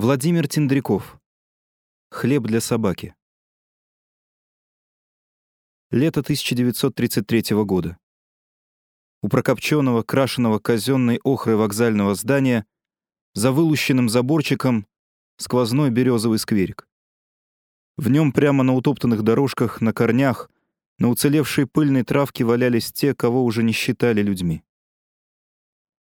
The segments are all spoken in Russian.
Владимир Тендряков. Хлеб для собаки. Лето 1933 года. У прокопченного, крашеного казенной охрой вокзального здания за вылущенным заборчиком сквозной березовый скверик. В нем прямо на утоптанных дорожках, на корнях, на уцелевшей пыльной травке валялись те, кого уже не считали людьми.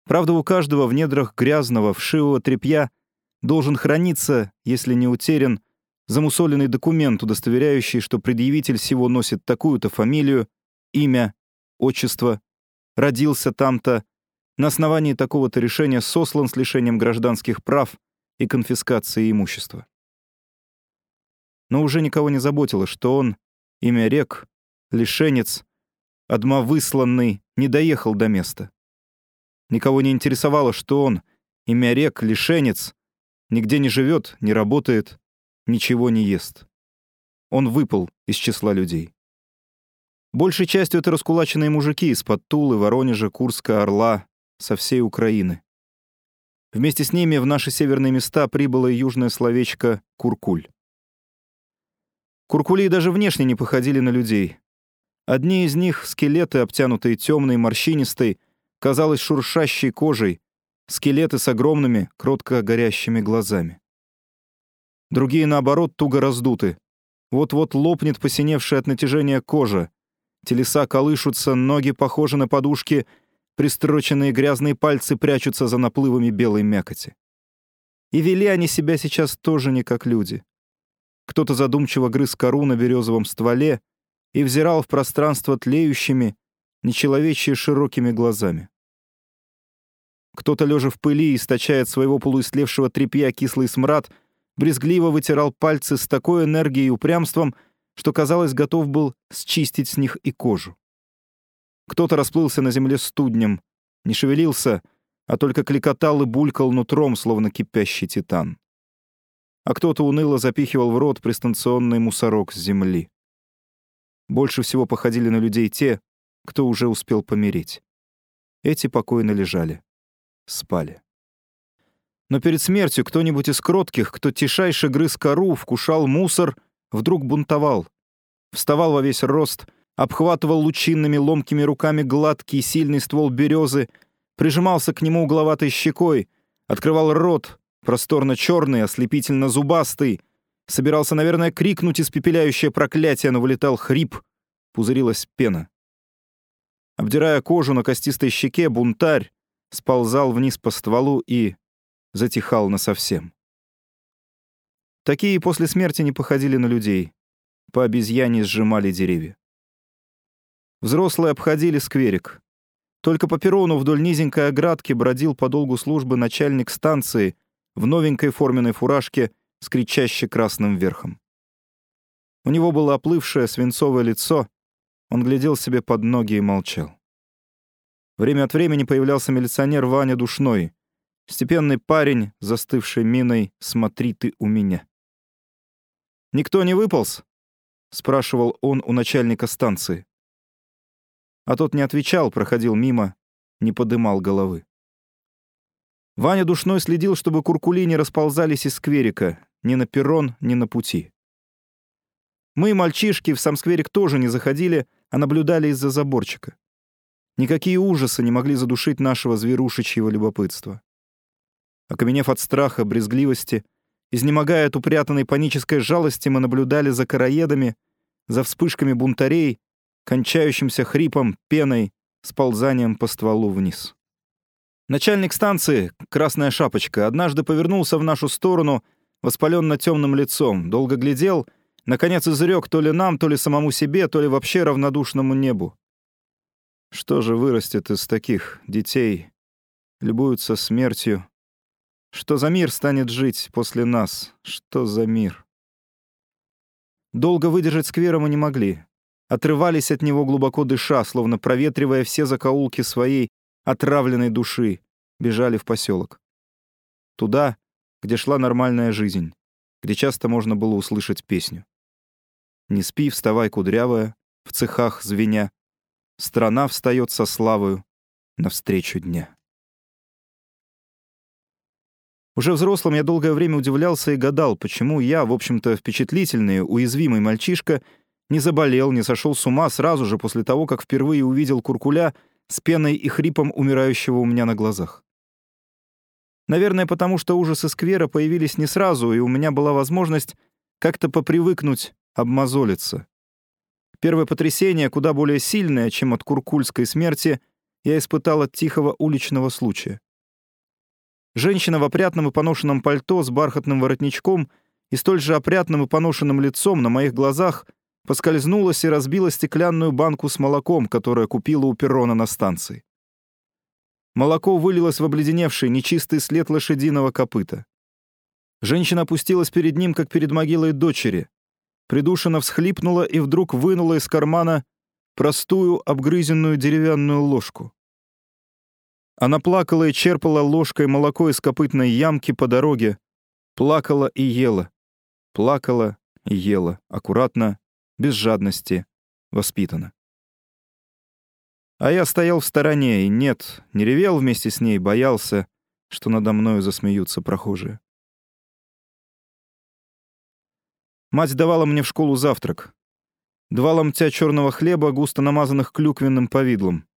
Правда, у каждого в недрах грязного, вшивого тряпья — должен храниться, если не утерян, замусоленный документ, удостоверяющий, что предъявитель всего носит такую-то фамилию, имя, отчество, родился там-то, на основании такого-то решения сослан с лишением гражданских прав и конфискацией имущества. Но уже никого не заботило, что он, имя рек, лишенец, отмовысланный, не доехал до места. Никого не интересовало, что он, имя рек, лишенец, Нигде не живет, не работает, ничего не ест. Он выпал из числа людей. Большей частью это раскулаченные мужики из-под Тулы, Воронежа, Курска, Орла, со всей Украины. Вместе с ними в наши северные места прибыло и южное словечко «куркуль». Куркули даже внешне не походили на людей. Одни из них, скелеты, обтянутые темной, морщинистой, казалось, шуршащей кожей, скелеты с огромными, кротко горящими глазами. Другие, наоборот, туго раздуты. Вот-вот лопнет посиневшая от натяжения кожа. Телеса колышутся, ноги похожи на подушки, пристроченные грязные пальцы прячутся за наплывами белой мякоти. И вели они себя сейчас тоже не как люди. Кто-то задумчиво грыз кору на березовом стволе и взирал в пространство тлеющими, нечеловечьи широкими глазами. Кто-то, лежа в пыли, источает своего полуистлевшего тряпья кислый смрад, брезгливо вытирал пальцы с такой энергией и упрямством, что, казалось, готов был счистить с них и кожу. Кто-то расплылся на земле студнем, не шевелился, а только кликотал и булькал нутром, словно кипящий титан. А кто-то уныло запихивал в рот пристанционный мусорок с земли. Больше всего походили на людей те, кто уже успел помереть. Эти покойно лежали спали. Но перед смертью кто-нибудь из кротких, кто тишайше грыз кору, вкушал мусор, вдруг бунтовал. Вставал во весь рост, обхватывал лучинными ломкими руками гладкий сильный ствол березы, прижимался к нему угловатой щекой, открывал рот, просторно черный, ослепительно зубастый, собирался, наверное, крикнуть испепеляющее проклятие, но вылетал хрип, пузырилась пена. Обдирая кожу на костистой щеке, бунтарь, сползал вниз по стволу и затихал насовсем. Такие после смерти не походили на людей. По обезьяне сжимали деревья. Взрослые обходили скверик. Только по перрону вдоль низенькой оградки бродил по долгу службы начальник станции в новенькой форменной фуражке с кричаще красным верхом. У него было оплывшее свинцовое лицо, он глядел себе под ноги и молчал. Время от времени появлялся милиционер Ваня Душной. Степенный парень, застывший миной «Смотри ты у меня». «Никто не выполз?» — спрашивал он у начальника станции. А тот не отвечал, проходил мимо, не подымал головы. Ваня Душной следил, чтобы куркули не расползались из скверика, ни на перрон, ни на пути. Мы, мальчишки, в сам скверик тоже не заходили, а наблюдали из-за заборчика. Никакие ужасы не могли задушить нашего зверушечьего любопытства. Окаменев от страха, брезгливости, изнемогая от упрятанной панической жалости, мы наблюдали за короедами, за вспышками бунтарей, кончающимся хрипом, пеной, сползанием по стволу вниз. Начальник станции, красная шапочка, однажды повернулся в нашу сторону, воспаленно темным лицом, долго глядел, наконец изрек то ли нам, то ли самому себе, то ли вообще равнодушному небу. Что же вырастет из таких детей? Любуются смертью. Что за мир станет жить после нас? Что за мир? Долго выдержать сквера мы не могли. Отрывались от него глубоко дыша, словно проветривая все закоулки своей отравленной души, бежали в поселок. Туда, где шла нормальная жизнь, где часто можно было услышать песню. «Не спи, вставай, кудрявая», в цехах звеня, Страна встает со славою навстречу дня. Уже взрослым я долгое время удивлялся и гадал, почему я, в общем-то, впечатлительный, уязвимый мальчишка, не заболел, не сошел с ума сразу же после того, как впервые увидел куркуля с пеной и хрипом умирающего у меня на глазах. Наверное, потому что ужасы сквера появились не сразу, и у меня была возможность как-то попривыкнуть, обмозолиться. Первое потрясение, куда более сильное, чем от куркульской смерти, я испытал от тихого уличного случая. Женщина в опрятном и поношенном пальто с бархатным воротничком и столь же опрятным и поношенным лицом на моих глазах поскользнулась и разбила стеклянную банку с молоком, которую купила у перрона на станции. Молоко вылилось в обледеневший, нечистый след лошадиного копыта. Женщина опустилась перед ним, как перед могилой дочери. Придушенно всхлипнула и вдруг вынула из кармана простую обгрызенную деревянную ложку. Она плакала и черпала ложкой молоко из копытной ямки по дороге. Плакала и ела. Плакала и ела. Аккуратно, без жадности, воспитанно. А я стоял в стороне и нет, не ревел вместе с ней, боялся, что надо мною засмеются прохожие. Мать давала мне в школу завтрак. Два ломтя черного хлеба, густо намазанных клюквенным повидлом.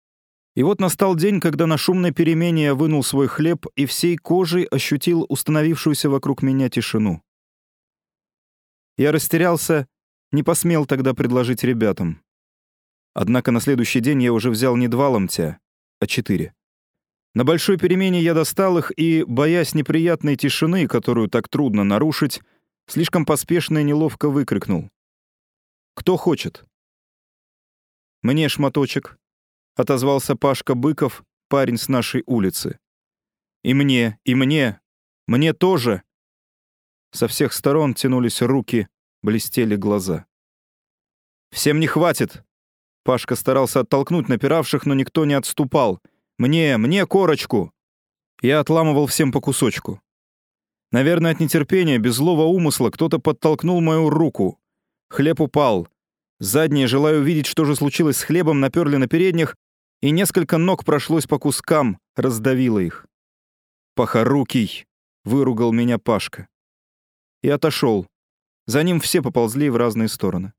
И вот настал день, когда на шумной перемене я вынул свой хлеб и всей кожей ощутил установившуюся вокруг меня тишину. Я растерялся, не посмел тогда предложить ребятам. Однако на следующий день я уже взял не два ломтя, а четыре. На большой перемене я достал их и, боясь неприятной тишины, которую так трудно нарушить, слишком поспешно и неловко выкрикнул. «Кто хочет?» «Мне шматочек», — отозвался Пашка Быков, парень с нашей улицы. «И мне, и мне, мне тоже!» Со всех сторон тянулись руки, блестели глаза. «Всем не хватит!» Пашка старался оттолкнуть напиравших, но никто не отступал. «Мне, мне корочку!» Я отламывал всем по кусочку. Наверное, от нетерпения, без злого умысла, кто-то подтолкнул мою руку. Хлеб упал. Задние, желая увидеть, что же случилось с хлебом, наперли на передних, и несколько ног прошлось по кускам, раздавило их. «Похорукий!» — выругал меня Пашка. И отошел. За ним все поползли в разные стороны.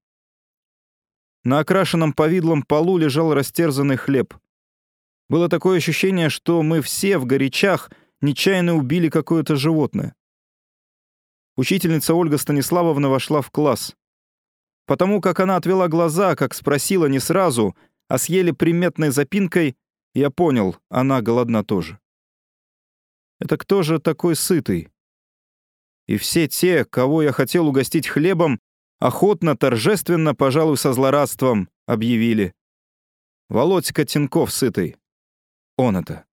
На окрашенном повидлом полу лежал растерзанный хлеб. Было такое ощущение, что мы все в горячах нечаянно убили какое-то животное. Учительница Ольга Станиславовна вошла в класс. Потому как она отвела глаза, как спросила не сразу — а съели приметной запинкой, я понял, она голодна тоже. Это кто же такой сытый? И все те, кого я хотел угостить хлебом, охотно, торжественно, пожалуй, со злорадством, объявили. Володька Тинков сытый. Он это.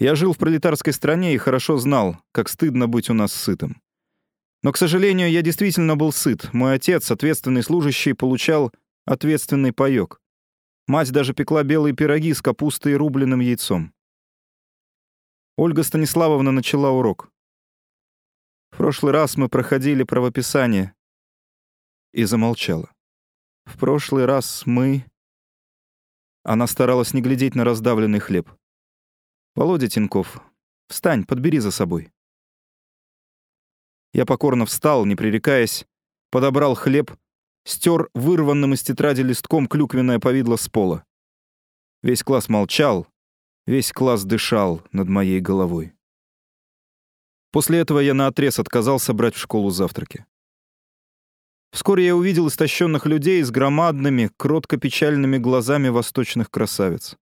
Я жил в пролетарской стране и хорошо знал, как стыдно быть у нас сытым. Но, к сожалению, я действительно был сыт. Мой отец, ответственный служащий, получал ответственный паёк. Мать даже пекла белые пироги с капустой и рубленым яйцом. Ольга Станиславовна начала урок. В прошлый раз мы проходили правописание. И замолчала. В прошлый раз мы... Она старалась не глядеть на раздавленный хлеб. «Володя Тинков, встань, подбери за собой». Я покорно встал, не пререкаясь, подобрал хлеб стер вырванным из тетради листком клюквенное повидло с пола. Весь класс молчал, весь класс дышал над моей головой. После этого я наотрез отказался брать в школу завтраки. Вскоре я увидел истощенных людей с громадными, кротко-печальными глазами восточных красавиц.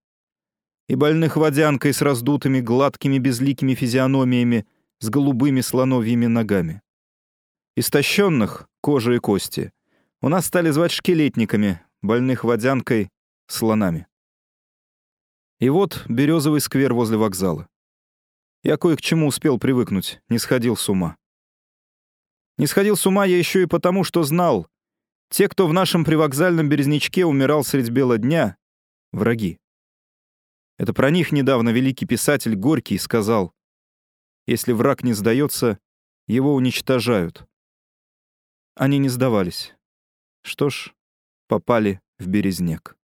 И больных водянкой с раздутыми, гладкими, безликими физиономиями, с голубыми слоновьими ногами. Истощенных, кожа и кости — у нас стали звать шкелетниками, больных водянкой, слонами. И вот березовый сквер возле вокзала. Я кое к чему успел привыкнуть, не сходил с ума. Не сходил с ума я еще и потому, что знал, те, кто в нашем привокзальном березнячке умирал средь бела дня, — враги. Это про них недавно великий писатель Горький сказал, если враг не сдается, его уничтожают. Они не сдавались. Что ж, попали в Березняк.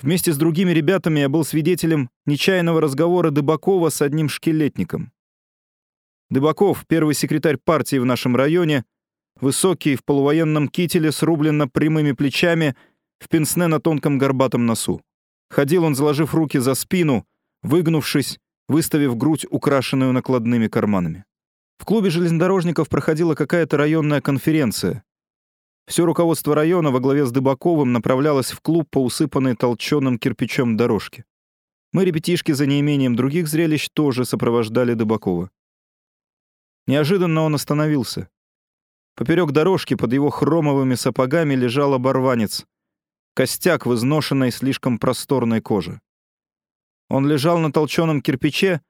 Вместе с другими ребятами я был свидетелем нечаянного разговора Дыбакова с одним шкелетником. Дыбаков, первый секретарь партии в нашем районе, высокий, в полувоенном кителе, срубленно прямыми плечами, в пенсне на тонком горбатом носу. Ходил он, заложив руки за спину, выгнувшись, выставив грудь, украшенную накладными карманами. В клубе железнодорожников проходила какая-то районная конференция. Все руководство района во главе с Дыбаковым направлялось в клуб по усыпанной толченым кирпичом дорожке. Мы, ребятишки, за неимением других зрелищ, тоже сопровождали Дыбакова. Неожиданно он остановился. Поперек дорожки под его хромовыми сапогами лежал оборванец, костяк в изношенной слишком просторной коже. Он лежал на толченом кирпиче,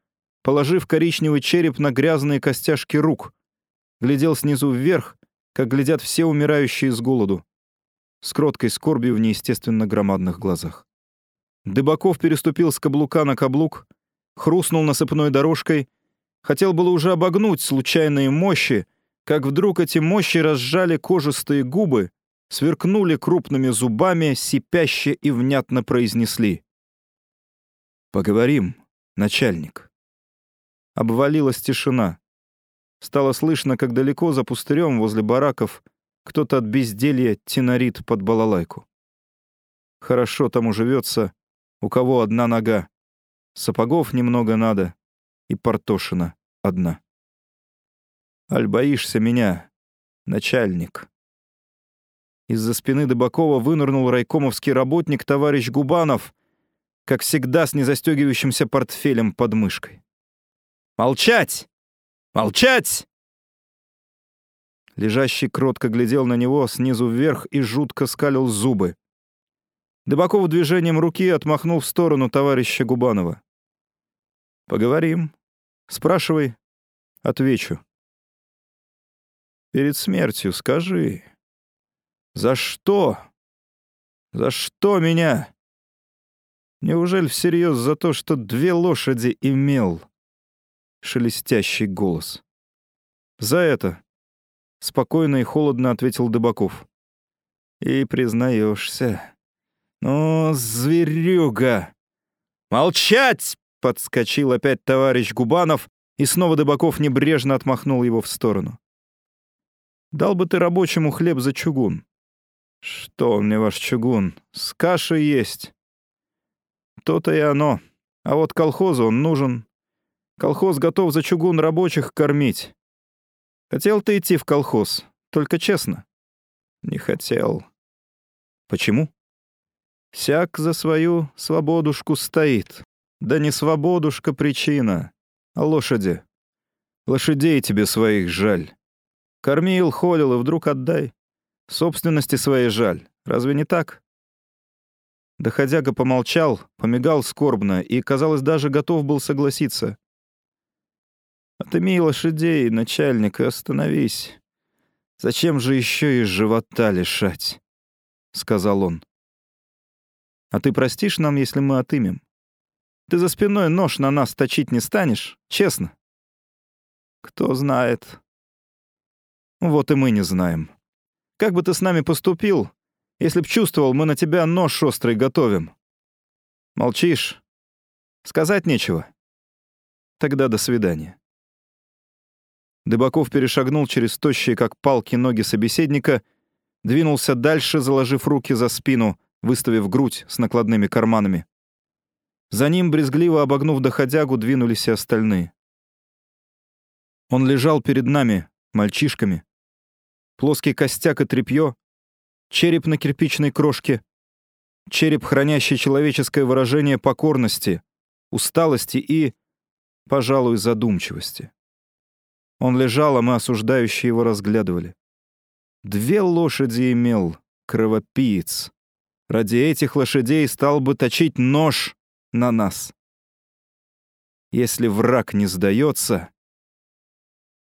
положив коричневый череп на грязные костяшки рук, глядел снизу вверх, как глядят все умирающие с голоду, с кроткой скорбью в неестественно громадных глазах. Дыбаков переступил с каблука на каблук, хрустнул насыпной дорожкой, хотел было уже обогнуть случайные мощи, как вдруг эти мощи разжали кожистые губы, сверкнули крупными зубами, сипяще и внятно произнесли. «Поговорим, начальник». Обвалилась тишина. Стало слышно, как далеко за пустырем возле бараков кто-то от безделья тенорит под балалайку. Хорошо тому живется, у кого одна нога. Сапогов немного надо, и Портошина одна. Аль боишься меня, начальник. Из-за спины Дыбакова вынырнул райкомовский работник товарищ Губанов, как всегда с незастегивающимся портфелем под мышкой. «Молчать! Молчать!» Лежащий кротко глядел на него снизу вверх и жутко скалил зубы. Дыбаков движением руки отмахнул в сторону товарища Губанова. «Поговорим. Спрашивай. Отвечу. Перед смертью скажи, за что? За что меня? Неужели всерьез за то, что две лошади имел?» Шелестящий голос. «За это», — спокойно и холодно ответил Дыбаков. «И признаешься. Ну, зверюга!» «Молчать!» — подскочил опять товарищ Губанов, и снова Дыбаков небрежно отмахнул его в сторону. «Дал бы ты рабочему хлеб за чугун. «Что мне ваш чугун? С кашей есть». «То-то и оно. А вот колхозу он нужен. Колхоз готов за чугун рабочих кормить. Хотел ты идти в колхоз, только честно». «Не хотел». «Почему?» «Всяк за свою свободушку стоит. Да не свободушка причина, а лошади. Лошадей тебе своих жаль. Кормил, холил и вдруг отдай. Собственности своей жаль. Разве не так? Доходяга помолчал, помигал скорбно и, казалось, даже готов был согласиться. «Отымей лошадей, начальник, и остановись. Зачем же еще из живота лишать?» — сказал он. «А ты простишь нам, если мы отымем? Ты за спиной нож на нас точить не станешь, честно?» «Кто знает?» «Вот и мы не знаем». Как бы ты с нами поступил, если б чувствовал, мы на тебя нож острый готовим? Молчишь? Сказать нечего? Тогда до свидания. Дыбаков перешагнул через тощие, как палки, ноги собеседника, двинулся дальше, заложив руки за спину, выставив грудь с накладными карманами. За ним, брезгливо обогнув доходягу, двинулись и остальные. Он лежал перед нами, мальчишками, плоский костяк и тряпье, череп на кирпичной крошке, череп, хранящий человеческое выражение покорности, усталости и, пожалуй, задумчивости. Он лежал, а мы, осуждающие его, разглядывали. Две лошади имел, кровопиец. Ради этих лошадей стал бы точить нож на нас. Если враг не сдается...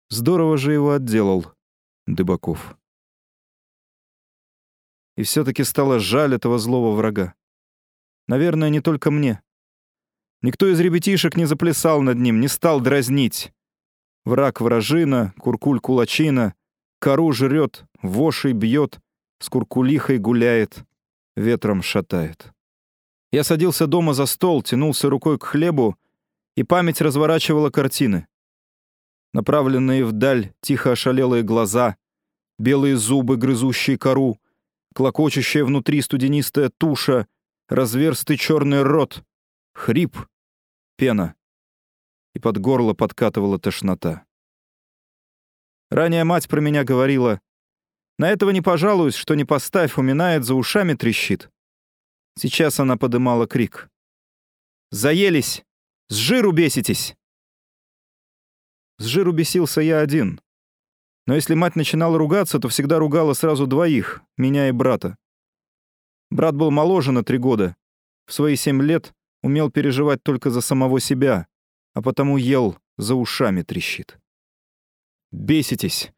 Здорово же его отделал. Дыбаков. И все-таки стало жаль этого злого врага. Наверное, не только мне. Никто из ребятишек не заплясал над ним, не стал дразнить. Враг вражина, куркуль кулачина, кору жрет, вошей бьет, с куркулихой гуляет, ветром шатает. Я садился дома за стол, тянулся рукой к хлебу, и память разворачивала картины. направленные вдаль тихо ошалелые глаза, белые зубы, грызущие кору, клокочущая внутри студенистая туша, разверстый черный рот, хрип, пена. И под горло подкатывала тошнота. Ранее мать про меня говорила, «На этого не пожалуюсь, что не поставь, уминает, за ушами трещит». Сейчас она подымала крик. «Заелись! С жиру беситесь!» С жиру бесился я один. Но если мать начинала ругаться, то всегда ругала сразу двоих, меня и брата. Брат был моложе на три года. В свои семь лет умел переживать только за самого себя, а потому ел, за ушами трещит. Беситесь.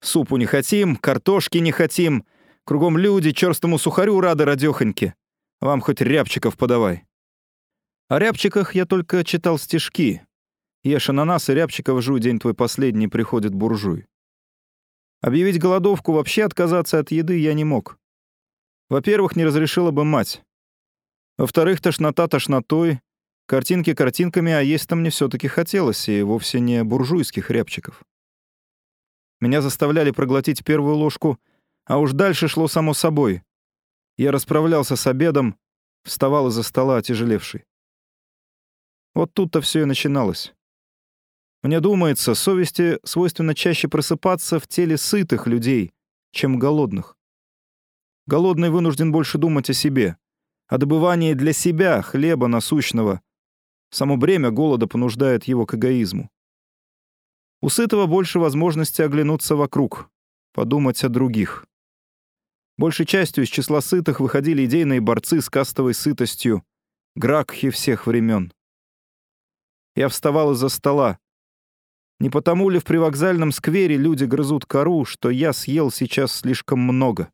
Супу не хотим, картошки не хотим. Кругом люди, черстому сухарю рады радёхоньки. Вам хоть рябчиков подавай. О рябчиках я только читал стишки. Ешь ананас и рябчиков жуй, день твой последний, приходит буржуй. Объявить голодовку, вообще отказаться от еды я не мог. Во-первых, не разрешила бы мать. Во-вторых, тошнота тошнотой, картинки картинками, а есть-то мне все таки хотелось, и вовсе не буржуйских рябчиков. Меня заставляли проглотить первую ложку, а уж дальше шло само собой. Я расправлялся с обедом, вставал из-за стола отяжелевший. Вот тут-то все и начиналось. Мне думается, совести свойственно чаще просыпаться в теле сытых людей, чем голодных. Голодный вынужден больше думать о себе, о добывании для себя хлеба насущного. Само бремя голода понуждает его к эгоизму. У сытого больше возможности оглянуться вокруг, подумать о других. Большей частью из числа сытых выходили идейные борцы с кастовой сытостью, гракхи всех времен. Я вставал из-за стола, не потому ли в привокзальном сквере люди грызут кору, что я съел сейчас слишком много?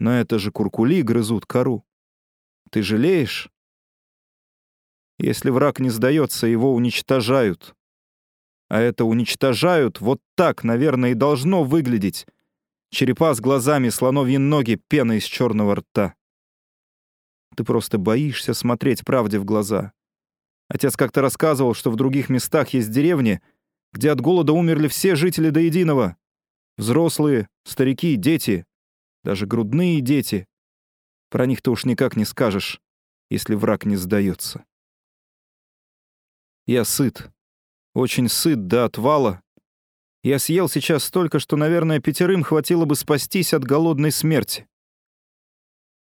Но это же куркули грызут кору. Ты жалеешь? Если враг не сдается, его уничтожают. А это уничтожают вот так, наверное, и должно выглядеть. Черепа с глазами, слоновьи ноги, пена из черного рта. Ты просто боишься смотреть правде в глаза. Отец как-то рассказывал, что в других местах есть деревни, где от голода умерли все жители до единого. Взрослые, старики, дети, даже грудные дети. Про них ты уж никак не скажешь, если враг не сдается. Я сыт. Очень сыт до отвала. Я съел сейчас столько, что, наверное, пятерым хватило бы спастись от голодной смерти.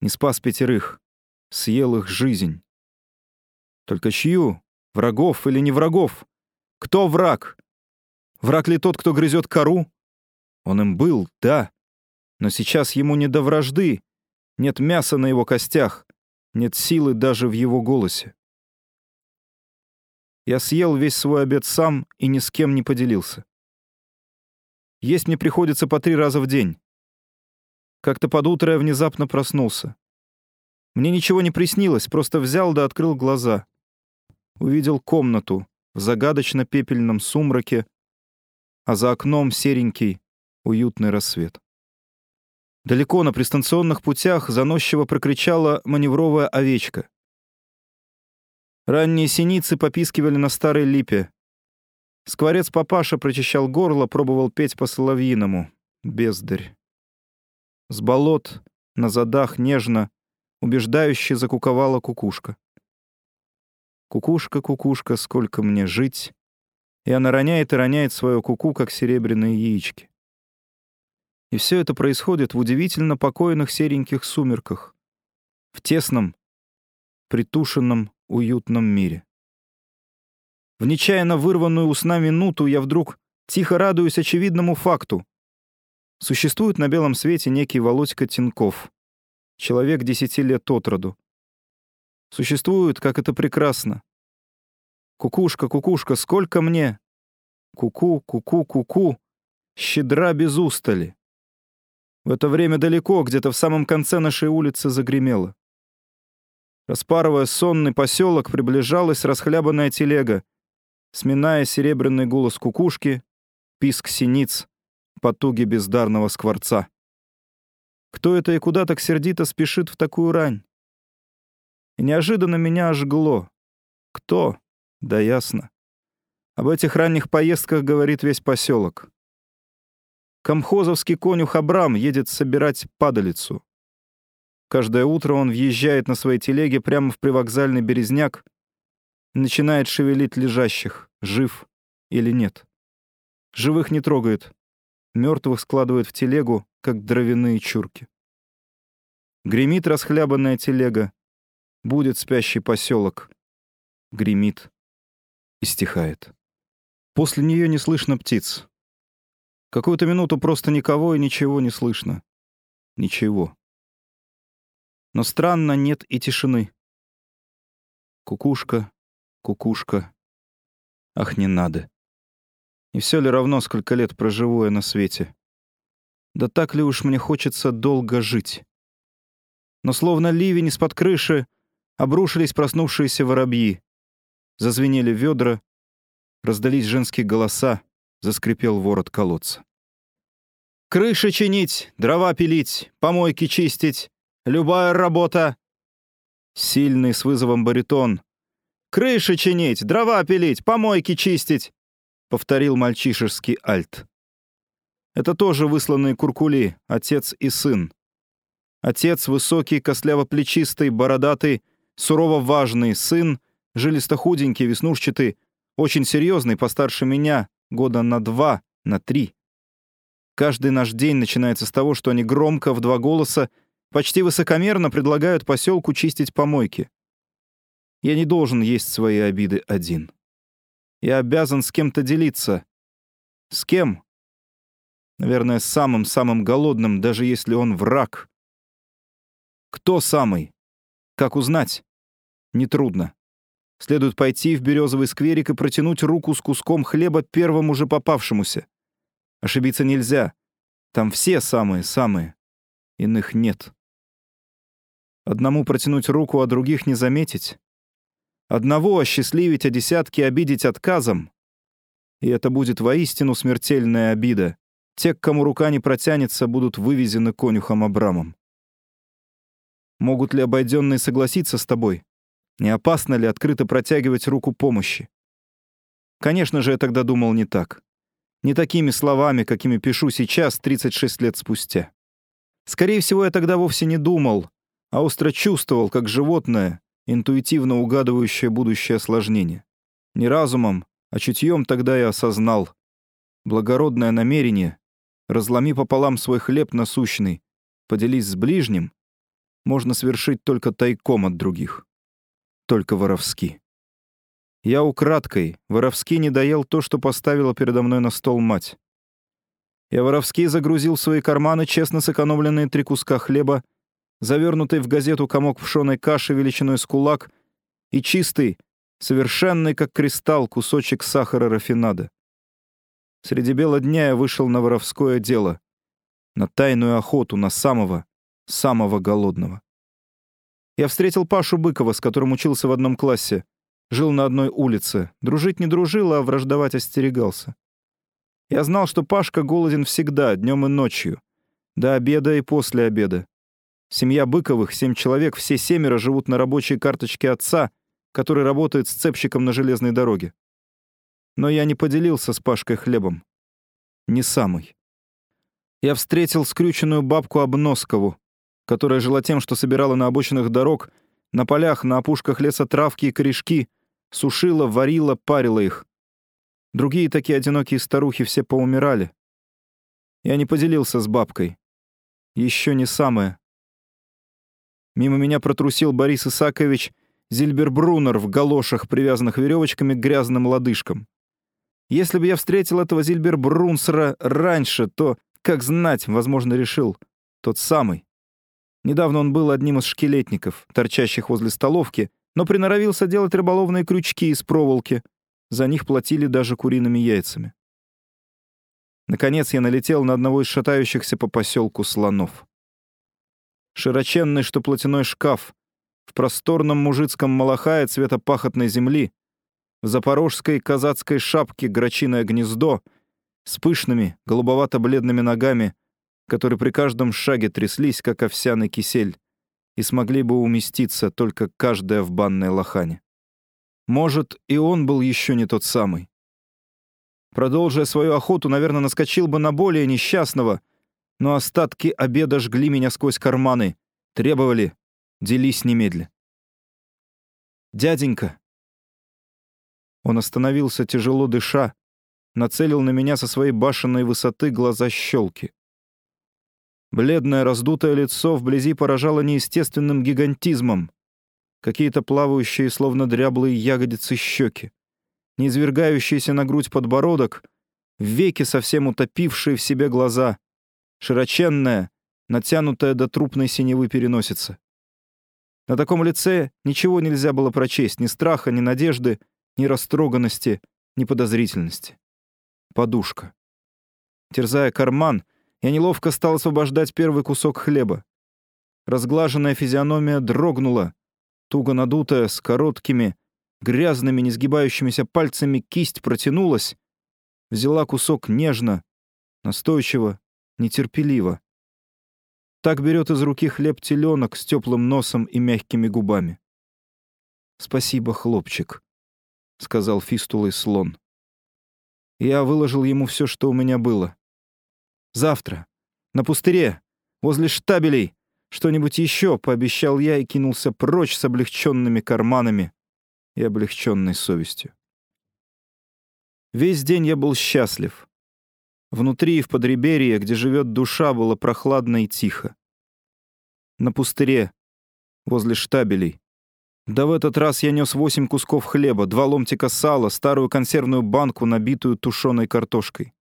Не спас пятерых, съел их жизнь. Только чью? Врагов или не врагов? Кто враг? Враг ли тот, кто грызет кору? Он им был, да. Но сейчас ему не до вражды. Нет мяса на его костях. Нет силы даже в его голосе. Я съел весь свой обед сам и ни с кем не поделился. Есть мне приходится по три раза в день. Как-то под утро я внезапно проснулся. Мне ничего не приснилось, просто взял да открыл глаза увидел комнату в загадочно-пепельном сумраке, а за окном серенький, уютный рассвет. Далеко на пристанционных путях заносчиво прокричала маневровая овечка. Ранние синицы попискивали на старой липе. Скворец папаша прочищал горло, пробовал петь по-соловьиному. Бездарь. С болот, на задах нежно, убеждающе закуковала кукушка. Кукушка, кукушка, сколько мне жить? И она роняет и роняет свою куку, как серебряные яички. И все это происходит в удивительно покойных сереньких сумерках, в тесном, притушенном, уютном мире. В нечаянно вырванную у сна минуту я вдруг тихо радуюсь очевидному факту. Существует на белом свете некий Володька Тинков, человек десяти лет от роду, Существует, как это прекрасно. Кукушка, кукушка, сколько мне? Куку, куку, куку, щедра без устали. В это время далеко, где-то в самом конце нашей улицы загремело. Распарывая сонный поселок, приближалась расхлябанная телега, сминая серебряный голос кукушки, писк синиц, потуги бездарного скворца. Кто это и куда так сердито спешит в такую рань? И неожиданно меня ожгло. Кто? Да ясно. Об этих ранних поездках говорит весь поселок. Комхозовский конюх Абрам едет собирать падалицу. Каждое утро он въезжает на своей телеге прямо в привокзальный березняк начинает шевелить лежащих, жив или нет. Живых не трогает, мертвых складывает в телегу, как дровяные чурки. Гремит расхлябанная телега, будет спящий поселок. Гремит и стихает. После нее не слышно птиц. Какую-то минуту просто никого и ничего не слышно. Ничего. Но странно, нет и тишины. Кукушка, кукушка. Ах, не надо. И все ли равно, сколько лет проживу я на свете? Да так ли уж мне хочется долго жить? Но словно ливень из-под крыши обрушились проснувшиеся воробьи. Зазвенели ведра, раздались женские голоса, заскрипел ворот колодца. «Крыши чинить, дрова пилить, помойки чистить, любая работа!» Сильный с вызовом баритон. «Крыши чинить, дрова пилить, помойки чистить!» Повторил мальчишеский альт. Это тоже высланные куркули, отец и сын. Отец высокий, косляво-плечистый, бородатый, сурово важный, сын, жилисто-худенький, веснушчатый, очень серьезный, постарше меня, года на два, на три. Каждый наш день начинается с того, что они громко, в два голоса, почти высокомерно предлагают поселку чистить помойки. Я не должен есть свои обиды один. Я обязан с кем-то делиться. С кем? Наверное, с самым-самым голодным, даже если он враг. Кто самый? Как узнать? Нетрудно. Следует пойти в березовый скверик и протянуть руку с куском хлеба первому же попавшемуся. Ошибиться нельзя. Там все самые-самые. Иных нет. Одному протянуть руку, а других не заметить. Одного осчастливить, а десятки обидеть отказом. И это будет воистину смертельная обида. Те, к кому рука не протянется, будут вывезены конюхом Абрамом. Могут ли обойденные согласиться с тобой? Не опасно ли открыто протягивать руку помощи? Конечно же, я тогда думал не так. Не такими словами, какими пишу сейчас, 36 лет спустя. Скорее всего, я тогда вовсе не думал, а остро чувствовал, как животное, интуитивно угадывающее будущее осложнение. Не разумом, а чутьем тогда я осознал. Благородное намерение, разломи пополам свой хлеб насущный, поделись с ближним, можно свершить только тайком от других только воровски. Я украдкой, воровски не доел то, что поставила передо мной на стол мать. Я воровски загрузил в свои карманы честно сэкономленные три куска хлеба, завернутый в газету комок пшеной каши величиной с кулак и чистый, совершенный, как кристалл, кусочек сахара рафинада. Среди бела дня я вышел на воровское дело, на тайную охоту на самого, самого голодного. Я встретил Пашу Быкова, с которым учился в одном классе. Жил на одной улице. Дружить не дружил, а враждовать остерегался. Я знал, что Пашка голоден всегда, днем и ночью. До обеда и после обеда. Семья Быковых, семь человек, все семеро живут на рабочей карточке отца, который работает сцепщиком на железной дороге. Но я не поделился с Пашкой хлебом. Не самый. Я встретил скрюченную бабку Обноскову, которая жила тем, что собирала на обочинах дорог, на полях, на опушках леса травки и корешки, сушила, варила, парила их. Другие такие одинокие старухи все поумирали. Я не поделился с бабкой. Еще не самое. Мимо меня протрусил Борис Исакович Зильбербрунер в галошах, привязанных веревочками к грязным лодыжкам. Если бы я встретил этого Зильбербрунсера раньше, то, как знать, возможно, решил, тот самый. Недавно он был одним из шкелетников, торчащих возле столовки, но приноровился делать рыболовные крючки из проволоки. За них платили даже куриными яйцами. Наконец я налетел на одного из шатающихся по поселку слонов. Широченный, что платяной шкаф, в просторном мужицком малахае цвета пахотной земли, в запорожской казацкой шапке грачиное гнездо, с пышными, голубовато-бледными ногами, которые при каждом шаге тряслись, как овсяный кисель, и смогли бы уместиться только каждая в банной лохане. Может, и он был еще не тот самый. Продолжая свою охоту, наверное, наскочил бы на более несчастного, но остатки обеда жгли меня сквозь карманы, требовали «делись немедля». «Дяденька!» Он остановился, тяжело дыша, нацелил на меня со своей башенной высоты глаза щелки. Бледное раздутое лицо вблизи поражало неестественным гигантизмом. Какие-то плавающие, словно дряблые ягодицы щеки. Неизвергающийся на грудь подбородок, веки совсем утопившие в себе глаза. Широченная, натянутая до трупной синевы переносица. На таком лице ничего нельзя было прочесть, ни страха, ни надежды, ни растроганности, ни подозрительности. Подушка. Терзая карман, я неловко стал освобождать первый кусок хлеба. Разглаженная физиономия дрогнула, туго надутая, с короткими, грязными, несгибающимися пальцами кисть протянулась, взяла кусок нежно, настойчиво, нетерпеливо. Так берет из руки хлеб теленок с теплым носом и мягкими губами. «Спасибо, хлопчик», — сказал фистулой слон. Я выложил ему все, что у меня было. Завтра. На пустыре. Возле штабелей. Что-нибудь еще, пообещал я и кинулся прочь с облегченными карманами и облегченной совестью. Весь день я был счастлив. Внутри и в подреберье, где живет душа, было прохладно и тихо. На пустыре, возле штабелей. Да в этот раз я нес восемь кусков хлеба, два ломтика сала, старую консервную банку, набитую тушеной картошкой.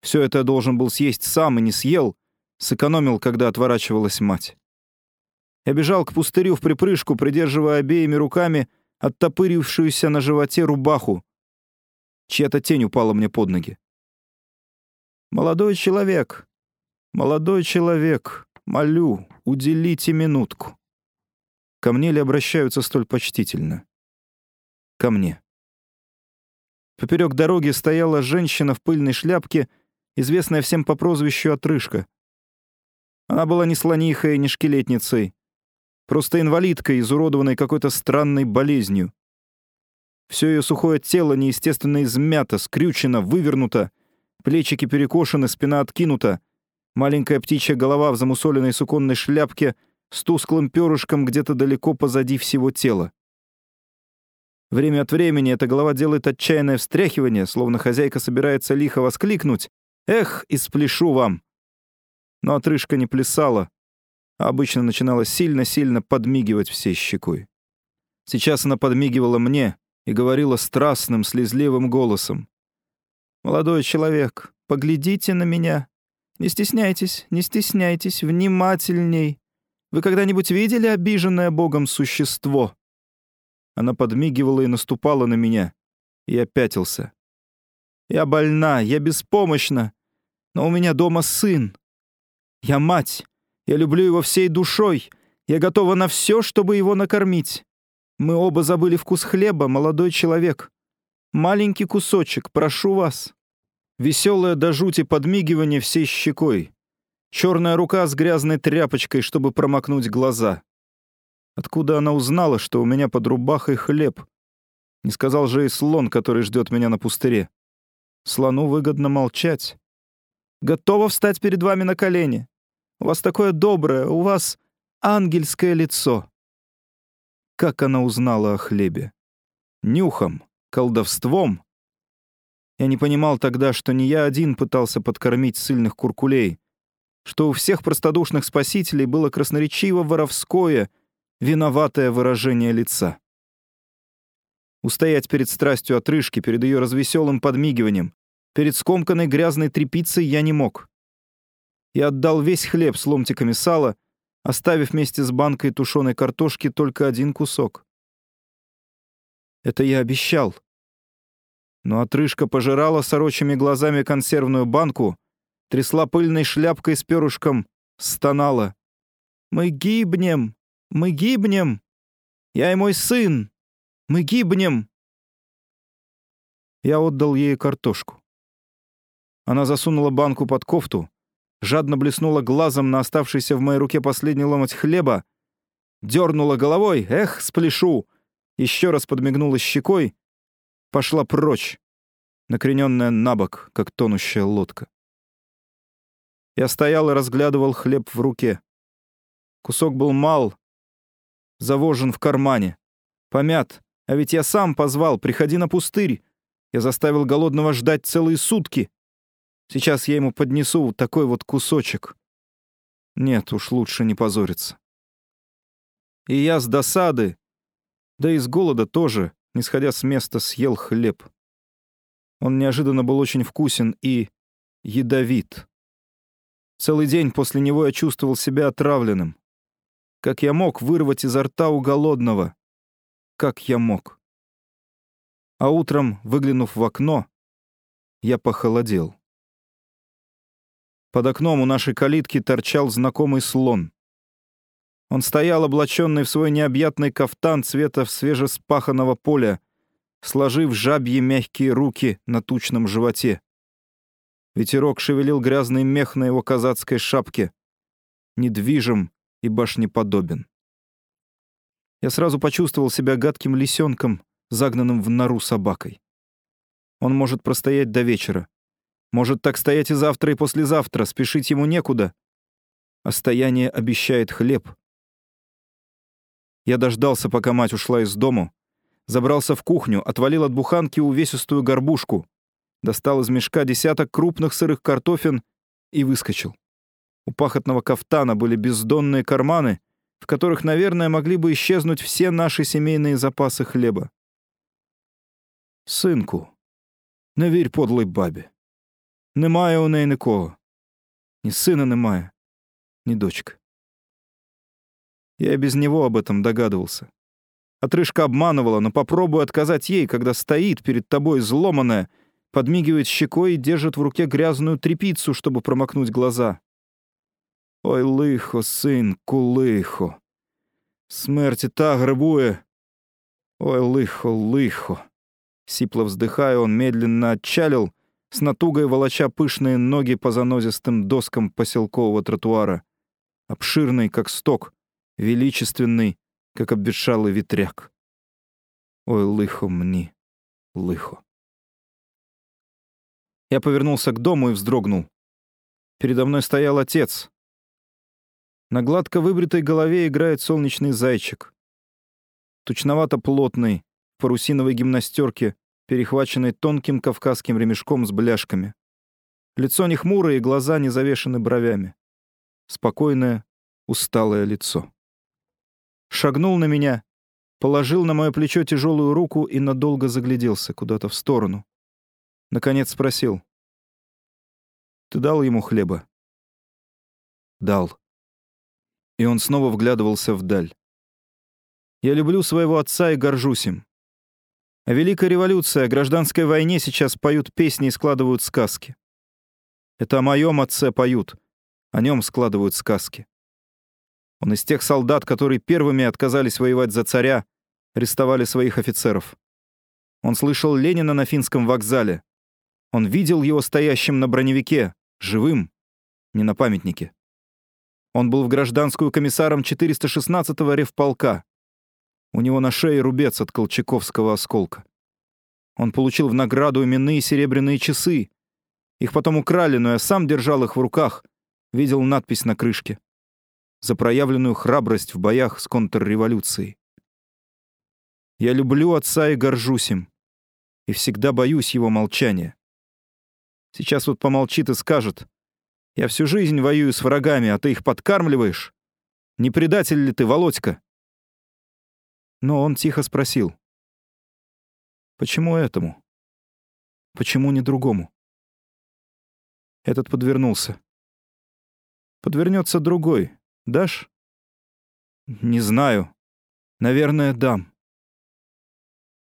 Все это я должен был съесть сам и не съел, сэкономил, когда отворачивалась мать. Я бежал к пустырю в припрыжку, придерживая обеими руками оттопырившуюся на животе рубаху. Чья-то тень упала мне под ноги. «Молодой человек, молодой человек, молю, уделите минутку». Ко мне ли обращаются столь почтительно? Ко мне. Поперек дороги стояла женщина в пыльной шляпке известная всем по прозвищу Отрыжка. Она была не слонихой, не шкелетницей, просто инвалидкой, изуродованной какой-то странной болезнью. Все ее сухое тело неестественно измято, скрючено, вывернуто, плечики перекошены, спина откинута, маленькая птичья голова в замусоленной суконной шляпке с тусклым перышком где-то далеко позади всего тела. Время от времени эта голова делает отчаянное встряхивание, словно хозяйка собирается лихо воскликнуть, Эх, и спляшу вам!» Но отрыжка не плясала, а обычно начинала сильно-сильно подмигивать всей щекой. Сейчас она подмигивала мне и говорила страстным, слезливым голосом. «Молодой человек, поглядите на меня. Не стесняйтесь, не стесняйтесь, внимательней. Вы когда-нибудь видели обиженное Богом существо?» Она подмигивала и наступала на меня. Я пятился. «Я больна, я беспомощна но у меня дома сын. Я мать. Я люблю его всей душой. Я готова на все, чтобы его накормить. Мы оба забыли вкус хлеба, молодой человек. Маленький кусочек, прошу вас. Веселое до жути подмигивание всей щекой. Черная рука с грязной тряпочкой, чтобы промокнуть глаза. Откуда она узнала, что у меня под рубахой хлеб? Не сказал же и слон, который ждет меня на пустыре. Слону выгодно молчать. Готова встать перед вами на колени. У вас такое доброе, у вас ангельское лицо». Как она узнала о хлебе? Нюхом, колдовством? Я не понимал тогда, что не я один пытался подкормить сильных куркулей, что у всех простодушных спасителей было красноречиво воровское, виноватое выражение лица. Устоять перед страстью отрыжки, перед ее развеселым подмигиванием, Перед скомканной грязной тряпицей я не мог. Я отдал весь хлеб с ломтиками сала, оставив вместе с банкой тушеной картошки только один кусок. Это я обещал. Но отрыжка пожирала сорочими глазами консервную банку, трясла пыльной шляпкой с перышком, стонала. «Мы гибнем! Мы гибнем! Я и мой сын! Мы гибнем!» Я отдал ей картошку. Она засунула банку под кофту, жадно блеснула глазом на оставшийся в моей руке последний ломоть хлеба, дернула головой, эх, спляшу, еще раз подмигнула щекой, пошла прочь. накрененная на бок, как тонущая лодка. Я стоял и разглядывал хлеб в руке. Кусок был мал, завожен в кармане, помят, а ведь я сам позвал, приходи на пустырь. Я заставил голодного ждать целые сутки. Сейчас я ему поднесу такой вот кусочек. Нет, уж лучше не позориться. И я с досады, да и с голода тоже, не сходя с места, съел хлеб. Он неожиданно был очень вкусен и ядовит. Целый день после него я чувствовал себя отравленным. Как я мог вырвать изо рта у голодного? Как я мог? А утром, выглянув в окно, я похолодел. Под окном у нашей калитки торчал знакомый слон. Он стоял, облаченный в свой необъятный кафтан цвета свежеспаханного поля, сложив жабьи мягкие руки на тучном животе. Ветерок шевелил грязный мех на его казацкой шапке. Недвижим и башнеподобен. Я сразу почувствовал себя гадким лисенком, загнанным в нору собакой. Он может простоять до вечера. Может так стоять и завтра, и послезавтра, спешить ему некуда. А стояние обещает хлеб. Я дождался, пока мать ушла из дому, забрался в кухню, отвалил от буханки увесистую горбушку, достал из мешка десяток крупных сырых картофин и выскочил. У пахотного кафтана были бездонные карманы, в которых, наверное, могли бы исчезнуть все наши семейные запасы хлеба. Синку, не вірь подлой бабі. Немає у неї нікого. Ні сина немає, ні дочки. Я без него об этом догадывался. Отрыжка обманывала, но попробуй отказать ей, когда стоит перед тобой зломанная, подмигивает щекой и держит в руке грязную трепицу, чтобы промокнуть глаза. Ой, лихо, синку, лихо. Смерти та грабує. Ой, лихо, лихо. Сипло вздыхая, он медленно отчалил, с натугой волоча пышные ноги по занозистым доскам поселкового тротуара. Обширный, как сток, величественный, как обветшалый ветряк. Ой, лихо мне, лихо. Я повернулся к дому и вздрогнул. Передо мной стоял отец. На гладко выбритой голове играет солнечный зайчик. Тучновато-плотный, в парусиновой гимнастерке, перехваченной тонким кавказским ремешком с бляшками. Лицо не хмурое и глаза не завешены бровями. Спокойное, усталое лицо. Шагнул на меня, положил на мое плечо тяжелую руку и надолго загляделся куда-то в сторону. Наконец спросил. «Ты дал ему хлеба?» «Дал». И он снова вглядывался вдаль. «Я люблю своего отца и горжусь им. О Великой революции, о гражданской войне сейчас поют песни и складывают сказки. Это о моем отце поют, о нем складывают сказки. Он из тех солдат, которые первыми отказались воевать за царя, арестовали своих офицеров. Он слышал Ленина на финском вокзале. Он видел его стоящим на броневике, живым, не на памятнике. Он был в гражданскую комиссаром 416-го ревполка. У него на шее рубец от колчаковского осколка. Он получил в награду именные серебряные часы. Их потом украли, но я сам держал их в руках, видел надпись на крышке. За проявленную храбрость в боях с контрреволюцией. Я люблю отца и горжусь им. И всегда боюсь его молчания. Сейчас вот помолчит и скажет, «Я всю жизнь воюю с врагами, а ты их подкармливаешь? Не предатель ли ты, Володька?» Но он тихо спросил, «Почему этому? Почему не другому?» Этот подвернулся. «Подвернется другой. Дашь?» «Не знаю. Наверное, дам.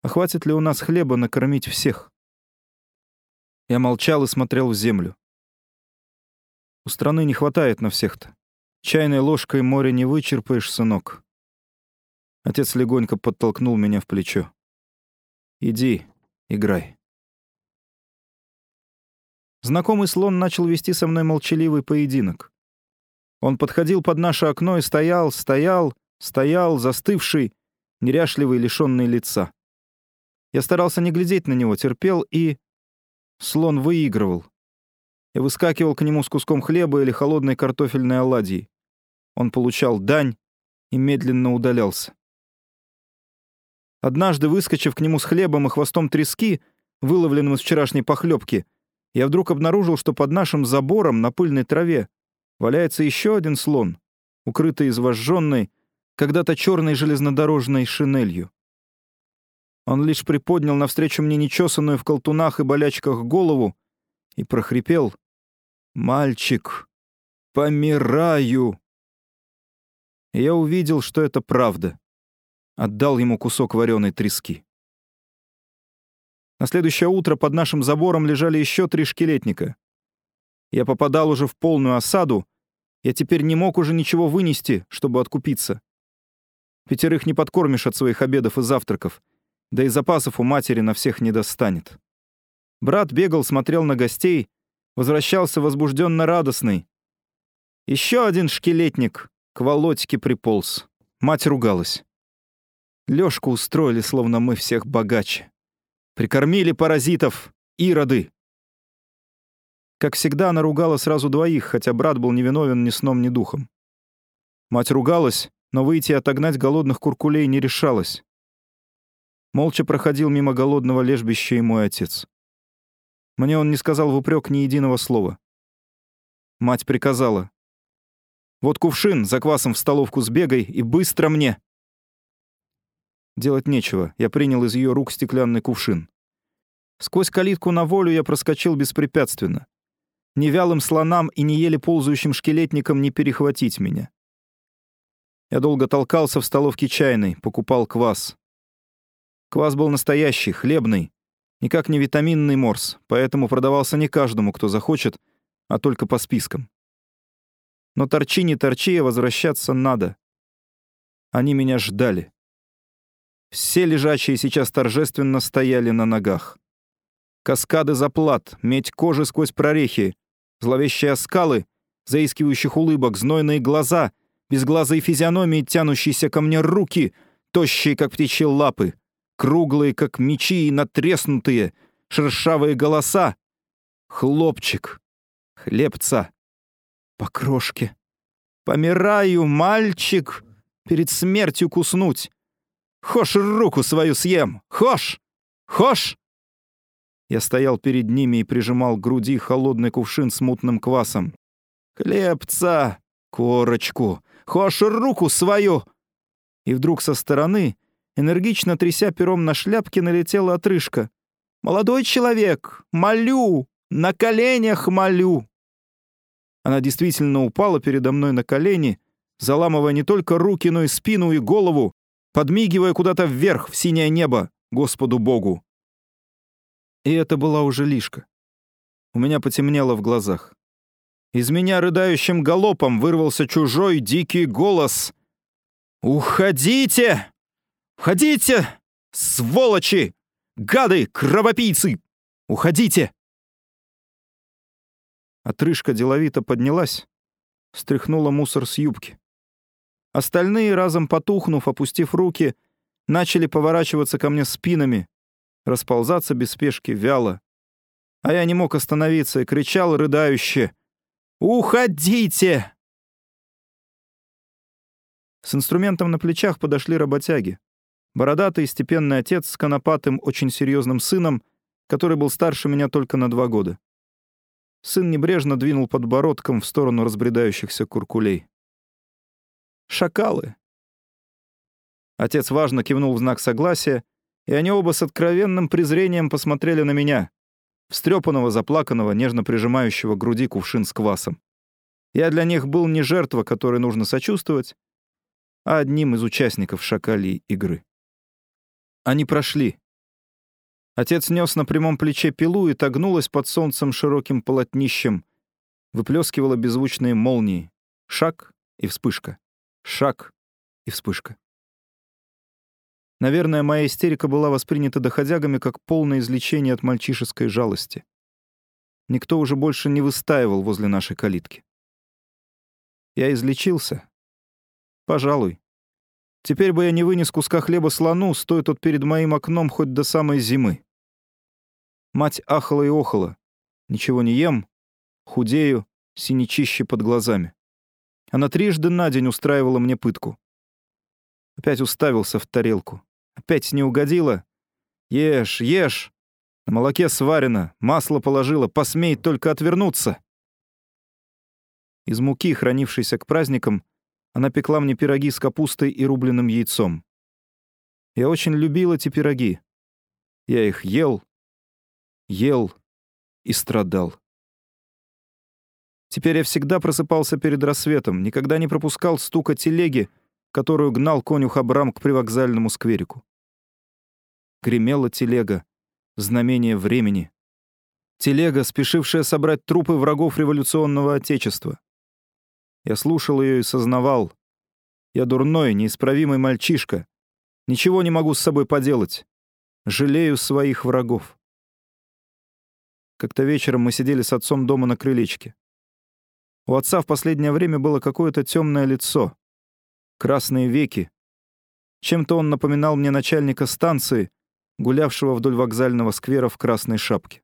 А хватит ли у нас хлеба накормить всех?» Я молчал и смотрел в землю. У страны не хватает на всех-то. Чайной ложкой море не вычерпаешь, сынок. Отец легонько подтолкнул меня в плечо. «Иди, играй». Знакомый слон начал вести со мной молчаливый поединок. Он подходил под наше окно и стоял, стоял, стоял, застывший, неряшливый, лишённый лица. Я старался не глядеть на него, терпел и Слон выигрывал. Я выскакивал к нему с куском хлеба или холодной картофельной оладьей. Он получал дань и медленно удалялся. Однажды, выскочив к нему с хлебом и хвостом трески, выловленным из вчерашней похлебки, я вдруг обнаружил, что под нашим забором на пыльной траве валяется еще один слон, укрытый извожженной, когда-то черной железнодорожной шинелью. Он лишь приподнял навстречу мне нечесанную в колтунах и болячках голову и прохрипел «Мальчик, помираю!» Я увидел, что это правда. Отдал ему кусок вареной трески. На следующее утро под нашим забором лежали еще три шкелетника. Я попадал уже в полную осаду, я теперь не мог уже ничего вынести, чтобы откупиться. Пятерых не подкормишь от своих обедов и завтраков, да и запасов у матери на всех не достанет. Брат бегал, смотрел на гостей, возвращался возбужденно радостный. Еще один шкелетник к Володьке приполз. Мать ругалась. Лёшку устроили, словно мы всех богаче. Прикормили паразитов, ироды. Как всегда, она ругала сразу двоих, хотя брат был невиновен ни сном, ни духом. Мать ругалась, но выйти и отогнать голодных куркулей не решалась. Молча проходил мимо голодного лежбища и мой отец. Мне он не сказал в упрек ни единого слова. Мать приказала. «Вот кувшин за квасом в столовку сбегай и быстро мне!» Делать нечего, я принял из ее рук стеклянный кувшин. Сквозь калитку на волю я проскочил беспрепятственно. Ни вялым слонам и не еле ползающим шкелетникам не перехватить меня. Я долго толкался в столовке чайной, покупал квас. Квас был настоящий, хлебный, никак не витаминный морс, поэтому продавался не каждому, кто захочет, а только по спискам. Но торчи не торчи, а возвращаться надо. Они меня ждали. Все лежачие сейчас торжественно стояли на ногах. Каскады заплат, медь кожи сквозь прорехи, зловещие скалы, заискивающих улыбок, знойные глаза, безглазые физиономии, тянущиеся ко мне руки, тощие, как птичьи лапы, круглые, как мечи и натреснутые, шершавые голоса. Хлопчик, хлебца, по крошке. Помираю, мальчик, перед смертью куснуть. Хош руку свою съем! Хош! Хош!» Я стоял перед ними и прижимал к груди холодный кувшин с мутным квасом. «Хлебца! Корочку! Хош руку свою!» И вдруг со стороны, энергично тряся пером на шляпке, налетела отрыжка. «Молодой человек! Молю! На коленях молю!» Она действительно упала передо мной на колени, заламывая не только руки, но и спину и голову, подмигивая куда-то вверх, в синее небо, Господу Богу. И это была уже лишка. У меня потемнело в глазах. Из меня рыдающим галопом вырвался чужой дикий голос. «Уходите! Уходите! Сволочи! Гады! Кровопийцы! Уходите!» Отрыжка деловито поднялась, стряхнула мусор с юбки. Остальные, разом потухнув, опустив руки, начали поворачиваться ко мне спинами, расползаться без спешки вяло. А я не мог остановиться и кричал рыдающе «Уходите!» С инструментом на плечах подошли работяги. Бородатый степенный отец с конопатым, очень серьезным сыном, который был старше меня только на два года. Сын небрежно двинул подбородком в сторону разбредающихся куркулей. Шакалы. Отец важно кивнул в знак согласия, и они оба с откровенным презрением посмотрели на меня, встрепанного, заплаканного, нежно прижимающего к груди кувшин с квасом. Я для них был не жертва, которой нужно сочувствовать, а одним из участников шакалей игры. Они прошли. Отец нес на прямом плече пилу и тогнулась под солнцем широким полотнищем, выплескивала беззвучные молнии. Шаг и вспышка. Шаг и вспышка. Наверное, моя истерика была воспринята доходягами как полное излечение от мальчишеской жалости. Никто уже больше не выстаивал возле нашей калитки. Я излечился? Пожалуй. Теперь бы я не вынес куска хлеба слону, стоя тот перед моим окном хоть до самой зимы. Мать ахала и охала. Ничего не ем, худею, синячище под глазами. Она трижды на день устраивала мне пытку. Опять уставился в тарелку. Опять не угодила. Ешь, ешь. На молоке сварено, масло положила, посмей только отвернуться. Из муки, хранившейся к праздникам, она пекла мне пироги с капустой и рубленым яйцом. Я очень любил эти пироги. Я их ел, ел и страдал. Теперь я всегда просыпался перед рассветом, никогда не пропускал стука телеги, которую гнал конюх Абрам к привокзальному скверику. Гремела телега, знамение времени. Телега, спешившая собрать трупы врагов революционного Отечества. Я слушал ее и сознавал. Я дурной, неисправимый мальчишка. Ничего не могу с собой поделать. Жалею своих врагов. Как-то вечером мы сидели с отцом дома на крылечке. У отца в последнее время было какое-то темное лицо. Красные веки. Чем-то он напоминал мне начальника станции, гулявшего вдоль вокзального сквера в красной шапке.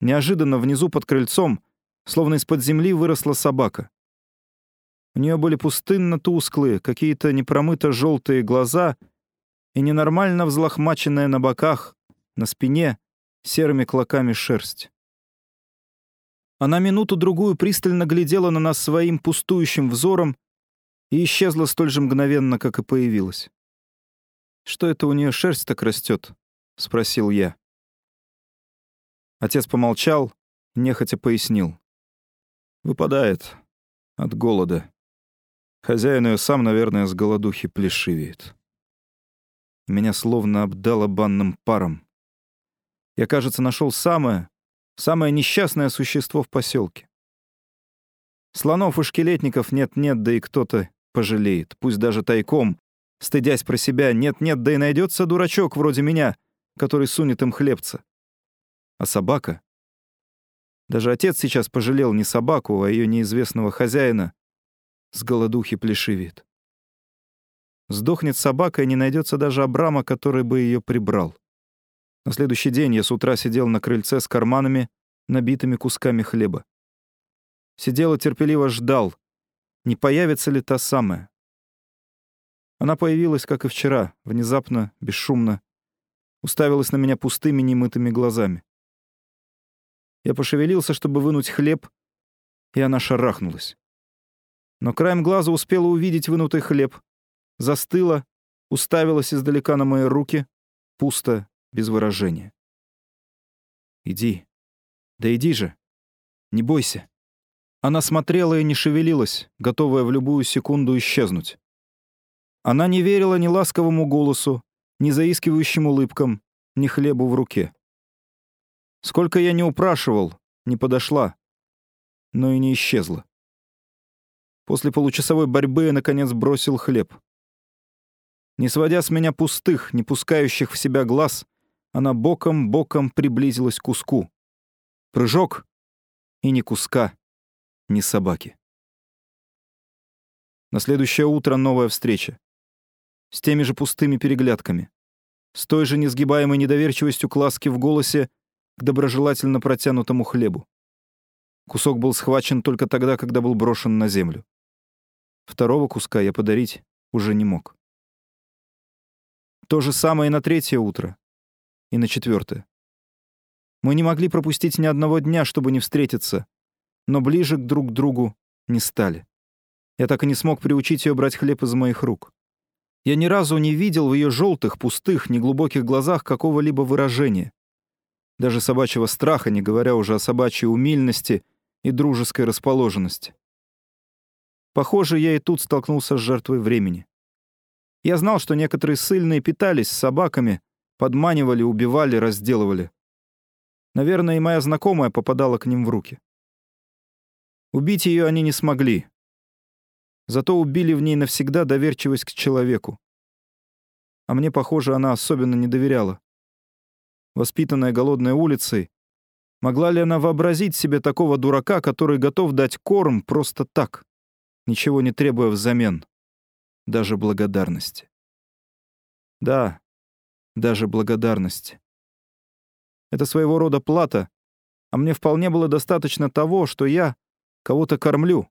Неожиданно внизу под крыльцом, словно из-под земли, выросла собака. У нее были пустынно-тусклые, какие-то непромыто желтые глаза и ненормально взлохмаченная на боках, на спине, серыми клоками шерсть. Она минуту-другую пристально глядела на нас своим пустующим взором и исчезла столь же мгновенно, как и появилась. «Что это у нее шерсть так растет?» — спросил я. Отец помолчал, нехотя пояснил. «Выпадает от голода. Хозяин ее сам, наверное, с голодухи плешивеет. Меня словно обдало банным паром. Я, кажется, нашел самое, самое несчастное существо в поселке. Слонов и шкелетников нет-нет, да и кто-то пожалеет, пусть даже тайком, стыдясь про себя, нет-нет, да и найдется дурачок вроде меня, который сунет им хлебца. А собака? Даже отец сейчас пожалел не собаку, а ее неизвестного хозяина. С голодухи плешивит. Сдохнет собака, и не найдется даже Абрама, который бы ее прибрал. На следующий день я с утра сидел на крыльце с карманами, набитыми кусками хлеба. Сидел и терпеливо ждал, не появится ли та самая. Она появилась, как и вчера, внезапно, бесшумно, уставилась на меня пустыми немытыми глазами. Я пошевелился, чтобы вынуть хлеб, и она шарахнулась. Но краем глаза успела увидеть вынутый хлеб. Застыла, уставилась издалека на мои руки, пусто, без выражения. «Иди. Да иди же. Не бойся». Она смотрела и не шевелилась, готовая в любую секунду исчезнуть. Она не верила ни ласковому голосу, ни заискивающим улыбкам, ни хлебу в руке. Сколько я не упрашивал, не подошла, но и не исчезла. После получасовой борьбы я, наконец, бросил хлеб. Не сводя с меня пустых, не пускающих в себя глаз, она боком-боком приблизилась к куску. Прыжок — и ни куска, ни собаки. На следующее утро новая встреча с теми же пустыми переглядками, с той же несгибаемой недоверчивостью к ласке в голосе к доброжелательно протянутому хлебу. Кусок был схвачен только тогда, когда был брошен на землю. Второго куска я подарить уже не мог. То же самое и на третье утро, и на четвертое. Мы не могли пропустить ни одного дня, чтобы не встретиться, но ближе к друг другу не стали. Я так и не смог приучить ее брать хлеб из моих рук. Я ни разу не видел в ее желтых, пустых, неглубоких глазах какого-либо выражения. Даже собачьего страха, не говоря уже о собачьей умильности и дружеской расположенности. Похоже, я и тут столкнулся с жертвой времени. Я знал, что некоторые сильные питались собаками, подманивали, убивали, разделывали. Наверное, и моя знакомая попадала к ним в руки. Убить ее они не смогли, Зато убили в ней навсегда доверчивость к человеку. А мне, похоже, она особенно не доверяла. Воспитанная голодной улицей, могла ли она вообразить себе такого дурака, который готов дать корм просто так, ничего не требуя взамен, даже благодарности? Да, даже благодарности. Это своего рода плата, а мне вполне было достаточно того, что я кого-то кормлю,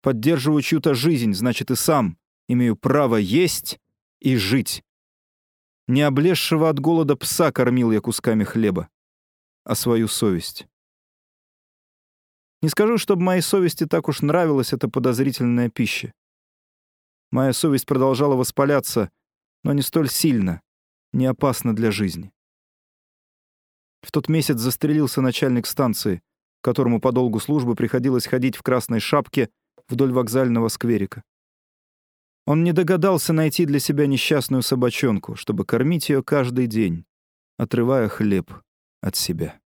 поддерживаю чью-то жизнь, значит, и сам имею право есть и жить. Не облезшего от голода пса кормил я кусками хлеба, а свою совесть. Не скажу, чтобы моей совести так уж нравилась эта подозрительная пища. Моя совесть продолжала воспаляться, но не столь сильно, не опасно для жизни. В тот месяц застрелился начальник станции, которому по долгу службы приходилось ходить в красной шапке вдоль вокзального скверика. Он не догадался найти для себя несчастную собачонку, чтобы кормить ее каждый день, отрывая хлеб от себя.